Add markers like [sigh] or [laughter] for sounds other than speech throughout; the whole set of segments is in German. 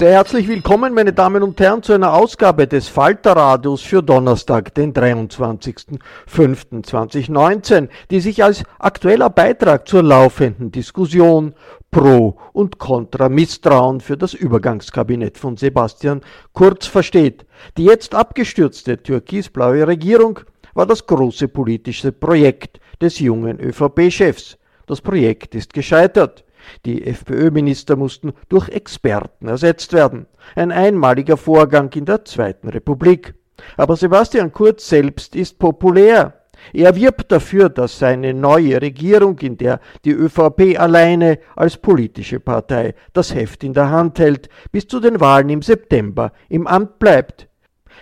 Sehr herzlich willkommen, meine Damen und Herren, zu einer Ausgabe des Falterradios für Donnerstag, den 23.05.2019, die sich als aktueller Beitrag zur laufenden Diskussion pro und contra Misstrauen für das Übergangskabinett von Sebastian Kurz versteht. Die jetzt abgestürzte türkisblaue Regierung war das große politische Projekt des jungen ÖVP-Chefs. Das Projekt ist gescheitert. Die FPÖ-Minister mussten durch Experten ersetzt werden. Ein einmaliger Vorgang in der Zweiten Republik. Aber Sebastian Kurz selbst ist populär. Er wirbt dafür, dass seine neue Regierung, in der die ÖVP alleine als politische Partei das Heft in der Hand hält, bis zu den Wahlen im September im Amt bleibt.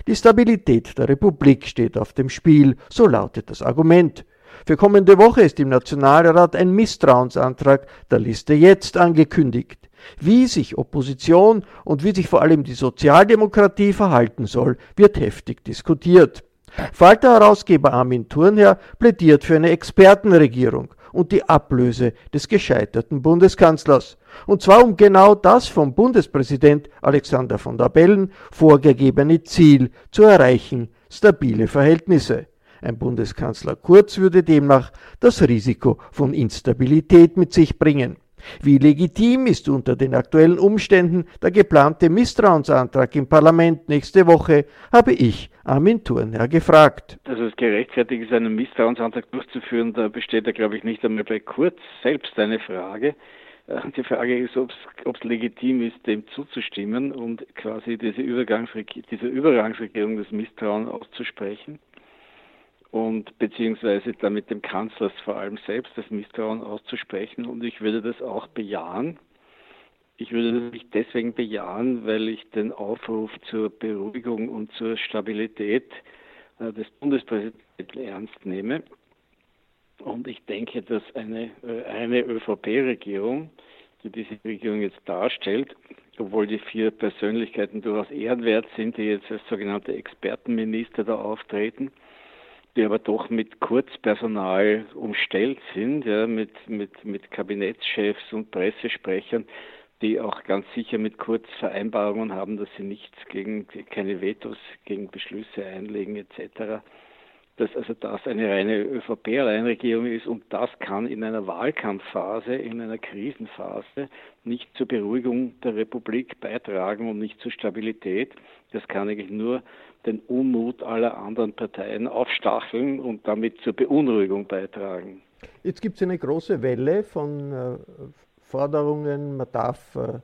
Die Stabilität der Republik steht auf dem Spiel, so lautet das Argument. Für kommende Woche ist im Nationalrat ein Misstrauensantrag der Liste jetzt angekündigt. Wie sich Opposition und wie sich vor allem die Sozialdemokratie verhalten soll, wird heftig diskutiert. Falter-Herausgeber Armin Thurnherr plädiert für eine Expertenregierung und die Ablöse des gescheiterten Bundeskanzlers. Und zwar um genau das vom Bundespräsident Alexander von der Bellen vorgegebene Ziel zu erreichen, stabile Verhältnisse. Ein Bundeskanzler Kurz würde demnach das Risiko von Instabilität mit sich bringen. Wie legitim ist unter den aktuellen Umständen der geplante Misstrauensantrag im Parlament nächste Woche, habe ich Armin Thurnherr gefragt. Dass es gerechtfertigt ist, einen Misstrauensantrag durchzuführen, da besteht ja, glaube ich, nicht einmal bei Kurz selbst eine Frage. Äh, die Frage ist, ob es legitim ist, dem zuzustimmen und quasi diese, diese Übergangsregierung des Misstrauens auszusprechen und beziehungsweise damit dem Kanzler vor allem selbst das Misstrauen auszusprechen. Und ich würde das auch bejahen. Ich würde das nicht deswegen bejahen, weil ich den Aufruf zur Beruhigung und zur Stabilität äh, des Bundespräsidenten ernst nehme. Und ich denke, dass eine, äh, eine ÖVP-Regierung, die diese Regierung jetzt darstellt, obwohl die vier Persönlichkeiten durchaus ehrenwert sind, die jetzt als sogenannte Expertenminister da auftreten, die aber doch mit Kurzpersonal umstellt sind, ja, mit, mit, mit Kabinettschefs und Pressesprechern, die auch ganz sicher mit Kurzvereinbarungen haben, dass sie nichts gegen, keine Vetos gegen Beschlüsse einlegen etc. dass also das eine reine ÖVP-Alleinregierung ist und das kann in einer Wahlkampfphase, in einer Krisenphase nicht zur Beruhigung der Republik beitragen und nicht zur Stabilität. Das kann eigentlich nur den Unmut aller anderen Parteien aufstacheln und damit zur Beunruhigung beitragen. Jetzt gibt es eine große Welle von äh, Forderungen, man darf äh,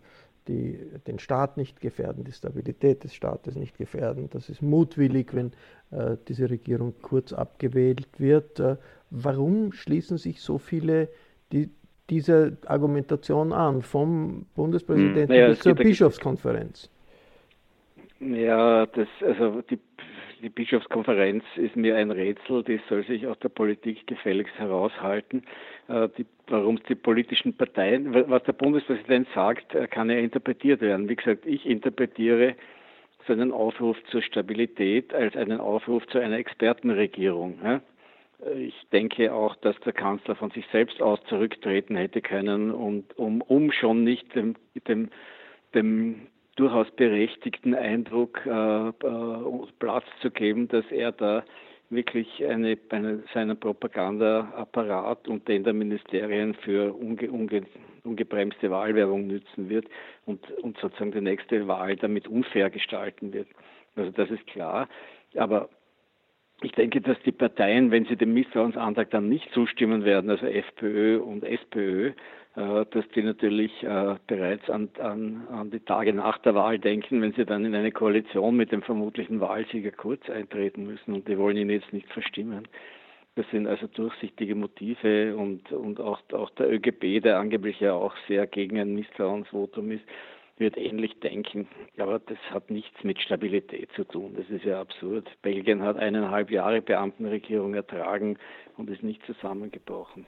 die, den Staat nicht gefährden, die Stabilität des Staates nicht gefährden. Das ist mutwillig, wenn äh, diese Regierung kurz abgewählt wird. Äh, warum schließen sich so viele die, dieser Argumentation an, vom Bundespräsidenten hm, naja, bis zur Bischofskonferenz? Ja, das, also die, die Bischofskonferenz ist mir ein Rätsel, die soll sich aus der Politik gefälligst heraushalten. Äh, warum es die politischen Parteien, was der Bundespräsident sagt, äh, kann ja interpretiert werden. Wie gesagt, ich interpretiere seinen Aufruf zur Stabilität als einen Aufruf zu einer Expertenregierung. Ich denke auch, dass der Kanzler von sich selbst aus zurücktreten hätte können, und, um, um schon nicht dem, dem, dem durchaus berechtigten Eindruck äh, äh, Platz zu geben, dass er da wirklich eine, eine, seinen Propagandaapparat und den der Ministerien für unge, unge, ungebremste Wahlwerbung nützen wird und, und sozusagen die nächste Wahl damit unfair gestalten wird. Also das ist klar. Aber ich denke, dass die Parteien, wenn sie dem Misstrauensantrag dann nicht zustimmen werden, also FPÖ und SPÖ, dass die natürlich äh, bereits an, an, an die Tage nach der Wahl denken, wenn sie dann in eine Koalition mit dem vermutlichen Wahlsieger Kurz eintreten müssen und die wollen ihn jetzt nicht verstimmen. Das sind also durchsichtige Motive und, und auch, auch der ÖGB, der angeblich ja auch sehr gegen ein Misstrauensvotum ist, wird ähnlich denken. Aber das hat nichts mit Stabilität zu tun. Das ist ja absurd. Belgien hat eineinhalb Jahre Beamtenregierung ertragen und ist nicht zusammengebrochen.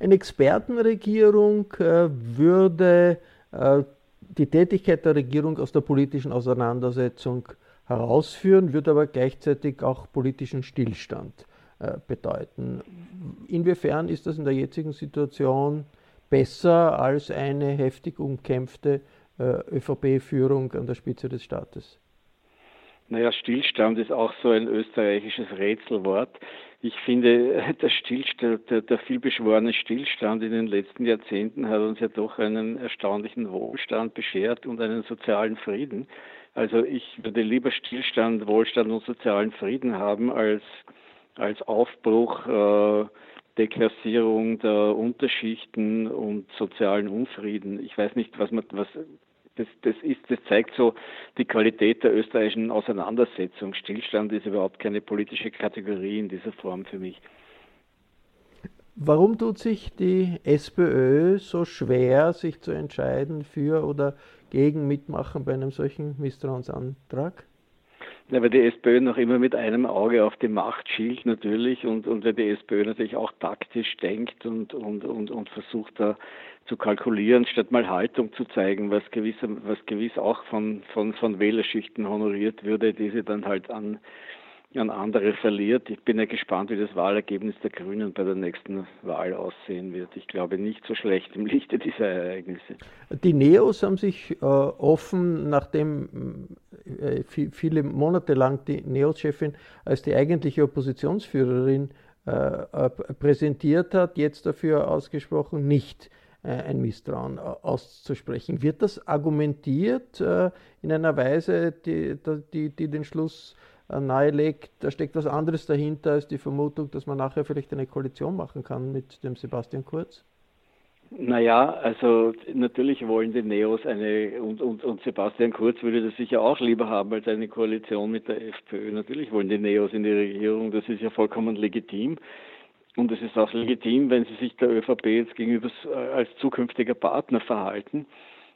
Eine Expertenregierung äh, würde äh, die Tätigkeit der Regierung aus der politischen Auseinandersetzung herausführen, würde aber gleichzeitig auch politischen Stillstand äh, bedeuten. Inwiefern ist das in der jetzigen Situation besser als eine heftig umkämpfte ÖVP-Führung an der Spitze des Staates? Naja, Stillstand ist auch so ein österreichisches Rätselwort. Ich finde, [laughs] der Stillstand, der, der vielbeschworene Stillstand in den letzten Jahrzehnten hat uns ja doch einen erstaunlichen Wohlstand beschert und einen sozialen Frieden. Also ich würde lieber Stillstand, Wohlstand und sozialen Frieden haben als, als Aufbruch, äh, Deklassierung der Unterschichten und sozialen Unfrieden. Ich weiß nicht, was man, was das, das, ist, das zeigt so die Qualität der österreichischen Auseinandersetzung. Stillstand ist überhaupt keine politische Kategorie in dieser Form für mich. Warum tut sich die SPÖ so schwer, sich zu entscheiden für oder gegen Mitmachen bei einem solchen Misstrauensantrag? Ja, weil die SPÖ noch immer mit einem Auge auf die Macht schielt natürlich und, und weil die SPÖ natürlich auch taktisch denkt und, und, und, und versucht da zu kalkulieren, statt mal Haltung zu zeigen, was gewiss, was gewiss auch von, von, von Wählerschichten honoriert würde, die sie dann halt an, an andere verliert. Ich bin ja gespannt, wie das Wahlergebnis der Grünen bei der nächsten Wahl aussehen wird. Ich glaube nicht so schlecht im Lichte dieser Ereignisse. Die Neos haben sich äh, offen, nachdem äh, viele Monate lang die Neos-Chefin als die eigentliche Oppositionsführerin äh, äh präsentiert hat, jetzt dafür ausgesprochen, nicht äh, ein Misstrauen auszusprechen. Wird das argumentiert äh, in einer Weise, die, die, die den Schluss äh, nahelegt, da steckt was anderes dahinter als die Vermutung, dass man nachher vielleicht eine Koalition machen kann mit dem Sebastian Kurz? Naja, also natürlich wollen die Neos eine, und, und, und Sebastian Kurz würde das sicher auch lieber haben als eine Koalition mit der FPÖ. Natürlich wollen die Neos in die Regierung, das ist ja vollkommen legitim. Und es ist auch legitim, wenn sie sich der ÖVP jetzt gegenüber äh, als zukünftiger Partner verhalten.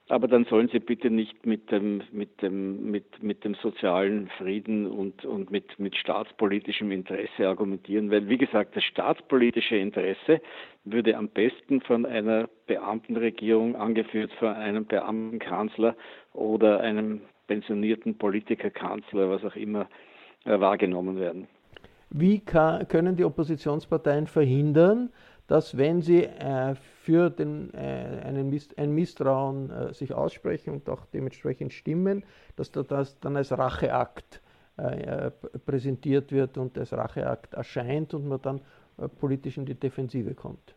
Aber dann sollen sie bitte nicht mit dem, mit dem, mit, mit dem sozialen Frieden und, und mit, mit staatspolitischem Interesse argumentieren, weil, wie gesagt, das staatspolitische Interesse würde am besten von einer Beamtenregierung angeführt, von einem Beamtenkanzler oder einem pensionierten Politikerkanzler, was auch immer, äh, wahrgenommen werden. Wie kann, können die Oppositionsparteien verhindern, dass wenn sie äh, für den, äh, einen Mist, ein Misstrauen äh, sich aussprechen und auch dementsprechend stimmen, dass das dann als Racheakt äh, präsentiert wird und als Racheakt erscheint und man dann äh, politisch in die Defensive kommt.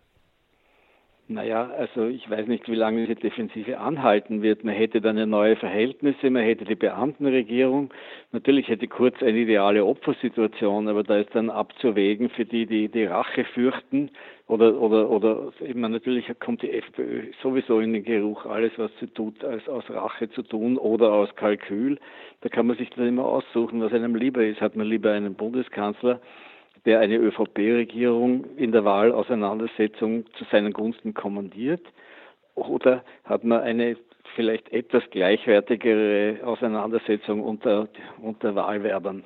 Naja, also ich weiß nicht, wie lange diese Defensive anhalten wird. Man hätte dann ja neue Verhältnisse, man hätte die Beamtenregierung. Natürlich hätte Kurz eine ideale Opfersituation, aber da ist dann abzuwägen für die, die die Rache fürchten oder oder oder eben natürlich kommt die FPÖ sowieso in den Geruch, alles was sie tut, als aus Rache zu tun oder aus Kalkül. Da kann man sich dann immer aussuchen, was einem lieber ist. Hat man lieber einen Bundeskanzler, der eine ÖVP-Regierung in der Wahlauseinandersetzung zu seinen Gunsten kommandiert? Oder hat man eine vielleicht etwas gleichwertigere Auseinandersetzung unter, unter Wahlwerbern?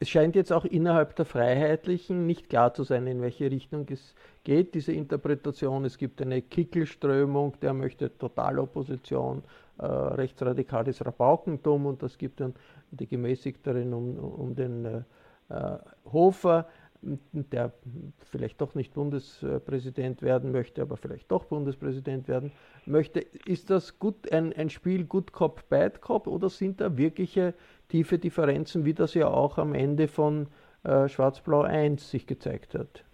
Es scheint jetzt auch innerhalb der Freiheitlichen nicht klar zu sein, in welche Richtung es geht, diese Interpretation. Es gibt eine Kickelströmung, der möchte Totalopposition, äh, rechtsradikales Rabaukentum und das gibt dann die gemäßigteren um, um den äh, Hofer, der vielleicht doch nicht Bundespräsident werden möchte, aber vielleicht doch Bundespräsident werden möchte. Ist das gut ein, ein Spiel Good Cop, Bad Cop oder sind da wirkliche tiefe Differenzen, wie das ja auch am Ende von äh, Schwarz-Blau 1 sich gezeigt hat?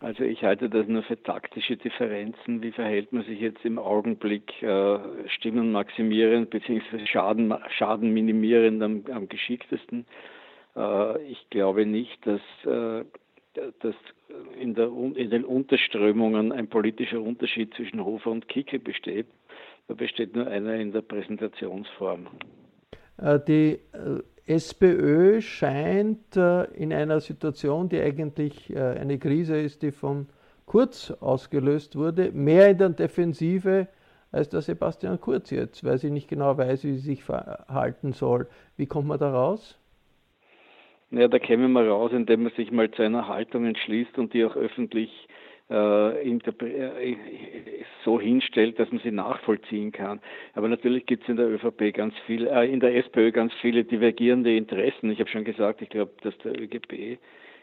Also ich halte das nur für taktische Differenzen. Wie verhält man sich jetzt im Augenblick äh, Stimmen maximierend bzw. Schaden, Schaden minimierend am, am geschicktesten? Äh, ich glaube nicht, dass, äh, dass in, der, in den Unterströmungen ein politischer Unterschied zwischen Hofer und Kicke besteht. Da besteht nur einer in der Präsentationsform. Äh, die SPÖ scheint in einer Situation, die eigentlich eine Krise ist, die von Kurz ausgelöst wurde, mehr in der Defensive als der Sebastian Kurz jetzt, weil sie nicht genau weiß, wie sie sich verhalten soll. Wie kommt man da raus? Ja, da käme man raus, indem man sich mal zu einer Haltung entschließt und die auch öffentlich äh, äh, so hinstellt, dass man sie nachvollziehen kann. Aber natürlich gibt es in der ÖVP ganz viel, äh, in der SPÖ ganz viele divergierende Interessen. Ich habe schon gesagt, ich glaube, dass der ÖGB äh,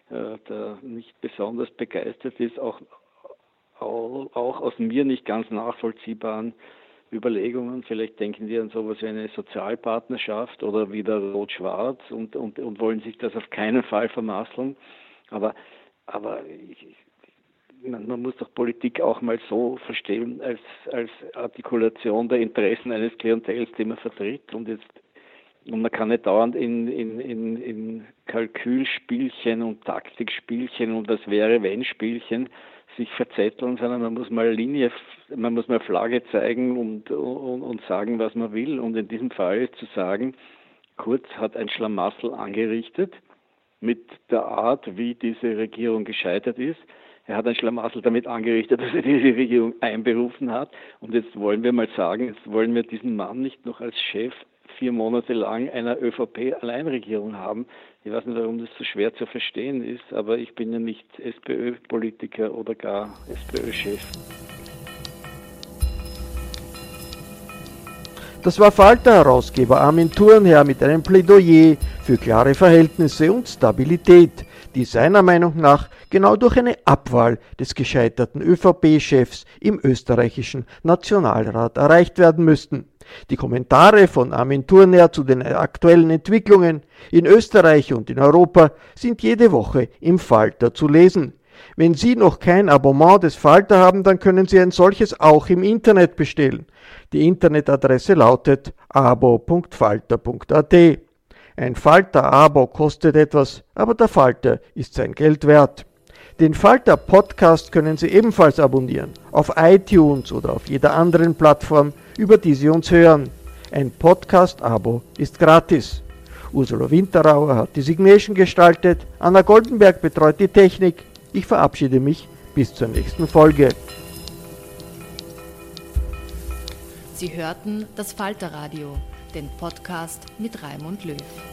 da nicht besonders begeistert ist, auch, auch, aus mir nicht ganz nachvollziehbaren Überlegungen. Vielleicht denken die an sowas wie eine Sozialpartnerschaft oder wieder Rot-Schwarz und, und, und wollen sich das auf keinen Fall vermasseln. Aber, aber ich, man, man, muss doch Politik auch mal so verstehen als, als Artikulation der Interessen eines Klientels, die man vertritt. Und jetzt und man kann nicht dauernd in, in, in, in Kalkülspielchen und Taktikspielchen und das wäre wenn Spielchen sich verzetteln, sondern man muss mal Linie, man muss mal Flagge zeigen und, und, und sagen, was man will. Und in diesem Fall ist zu sagen, Kurz hat ein Schlamassel angerichtet mit der Art, wie diese Regierung gescheitert ist. Er hat ein Schlamassel damit angerichtet, dass er diese Regierung einberufen hat. Und jetzt wollen wir mal sagen, jetzt wollen wir diesen Mann nicht noch als Chef vier Monate lang einer ÖVP-Alleinregierung haben. Ich weiß nicht, warum das so schwer zu verstehen ist, aber ich bin ja nicht SPÖ-Politiker oder gar SPÖ-Chef. Das war Falter-Herausgeber Armin Thurnherr mit einem Plädoyer für klare Verhältnisse und Stabilität, die seiner Meinung nach genau durch eine Abwahl des gescheiterten ÖVP-Chefs im österreichischen Nationalrat erreicht werden müssten. Die Kommentare von Armin Thurner zu den aktuellen Entwicklungen in Österreich und in Europa sind jede Woche im Falter zu lesen. Wenn Sie noch kein Abonnement des Falter haben, dann können Sie ein solches auch im Internet bestellen. Die Internetadresse lautet abo.falter.at. Ein Falter-Abo kostet etwas, aber der Falter ist sein Geld wert. Den Falter Podcast können Sie ebenfalls abonnieren, auf iTunes oder auf jeder anderen Plattform, über die Sie uns hören. Ein Podcast-Abo ist gratis. Ursula Winterauer hat die Signation gestaltet, Anna Goldenberg betreut die Technik. Ich verabschiede mich bis zur nächsten Folge. Sie hörten das Falterradio, den Podcast mit Raimund Löw.